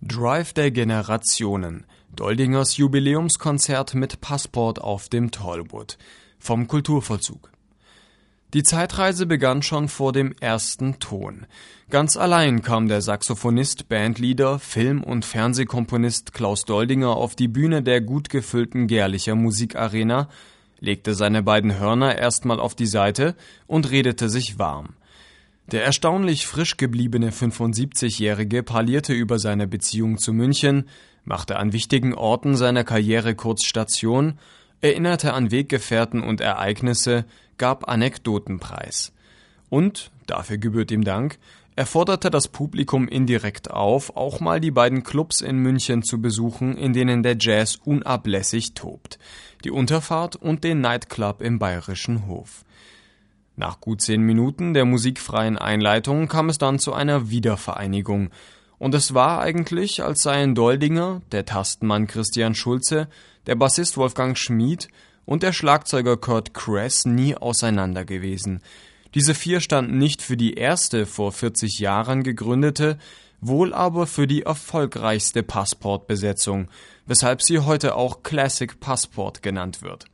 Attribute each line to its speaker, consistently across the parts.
Speaker 1: Drive der Generationen. Doldingers Jubiläumskonzert mit Passport auf dem Tollwood. Vom Kulturvollzug. Die Zeitreise begann schon vor dem ersten Ton. Ganz allein kam der Saxophonist, Bandleader, Film- und Fernsehkomponist Klaus Doldinger auf die Bühne der gut gefüllten Gerlicher Musikarena, legte seine beiden Hörner erstmal auf die Seite und redete sich warm. Der erstaunlich frisch gebliebene 75-Jährige parlierte über seine Beziehung zu München, machte an wichtigen Orten seiner Karriere kurz Station, erinnerte an Weggefährten und Ereignisse, gab Anekdoten preis. Und, dafür gebührt ihm Dank, er forderte das Publikum indirekt auf, auch mal die beiden Clubs in München zu besuchen, in denen der Jazz unablässig tobt, die Unterfahrt und den Nightclub im Bayerischen Hof. Nach gut zehn Minuten der musikfreien Einleitung kam es dann zu einer Wiedervereinigung. Und es war eigentlich, als seien Doldinger, der Tastenmann Christian Schulze, der Bassist Wolfgang Schmid und der Schlagzeuger Kurt Kress nie auseinander gewesen. Diese vier standen nicht für die erste vor 40 Jahren gegründete, wohl aber für die erfolgreichste Passportbesetzung, weshalb sie heute auch Classic Passport genannt wird.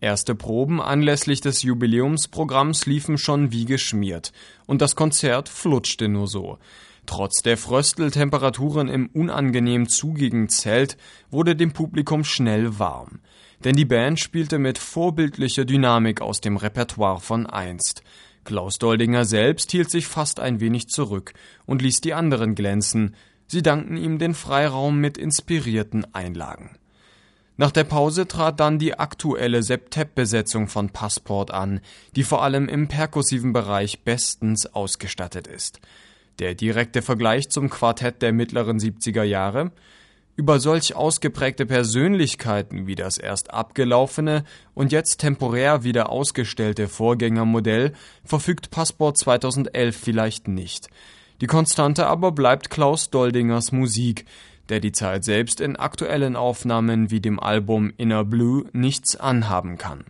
Speaker 1: Erste Proben anlässlich des Jubiläumsprogramms liefen schon wie geschmiert, und das Konzert flutschte nur so. Trotz der Frösteltemperaturen im unangenehm zugigen Zelt wurde dem Publikum schnell warm. Denn die Band spielte mit vorbildlicher Dynamik aus dem Repertoire von einst. Klaus Doldinger selbst hielt sich fast ein wenig zurück und ließ die anderen glänzen. Sie dankten ihm den Freiraum mit inspirierten Einlagen. Nach der Pause trat dann die aktuelle Septep-Besetzung von Passport an, die vor allem im perkussiven Bereich bestens ausgestattet ist. Der direkte Vergleich zum Quartett der mittleren 70er Jahre über solch ausgeprägte Persönlichkeiten wie das erst abgelaufene und jetzt temporär wieder ausgestellte Vorgängermodell verfügt Passport 2011 vielleicht nicht. Die Konstante aber bleibt Klaus Doldingers Musik, der die Zeit selbst in aktuellen Aufnahmen wie dem Album Inner Blue nichts anhaben kann.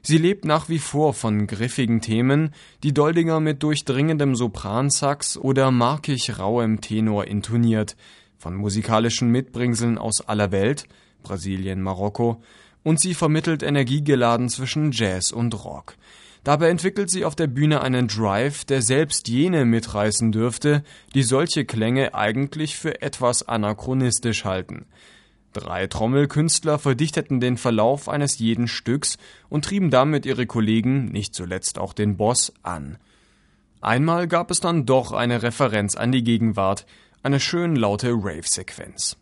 Speaker 1: Sie lebt nach wie vor von griffigen Themen, die Doldinger mit durchdringendem Sopransax oder markig rauem Tenor intoniert, von musikalischen Mitbringseln aus aller Welt, Brasilien, Marokko, und sie vermittelt energiegeladen zwischen Jazz und Rock. Dabei entwickelt sie auf der Bühne einen Drive, der selbst jene mitreißen dürfte, die solche Klänge eigentlich für etwas anachronistisch halten. Drei Trommelkünstler verdichteten den Verlauf eines jeden Stücks und trieben damit ihre Kollegen, nicht zuletzt auch den Boss, an. Einmal gab es dann doch eine Referenz an die Gegenwart, eine schön laute Rave-Sequenz.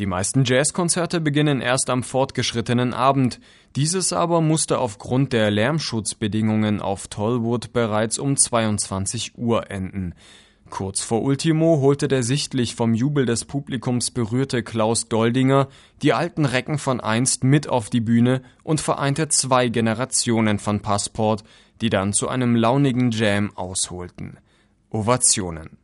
Speaker 1: Die meisten Jazzkonzerte beginnen erst am fortgeschrittenen Abend, dieses aber musste aufgrund der Lärmschutzbedingungen auf Tollwood bereits um 22 Uhr enden. Kurz vor Ultimo holte der sichtlich vom Jubel des Publikums berührte Klaus Doldinger die alten Recken von einst mit auf die Bühne und vereinte zwei Generationen von Passport, die dann zu einem launigen Jam ausholten. Ovationen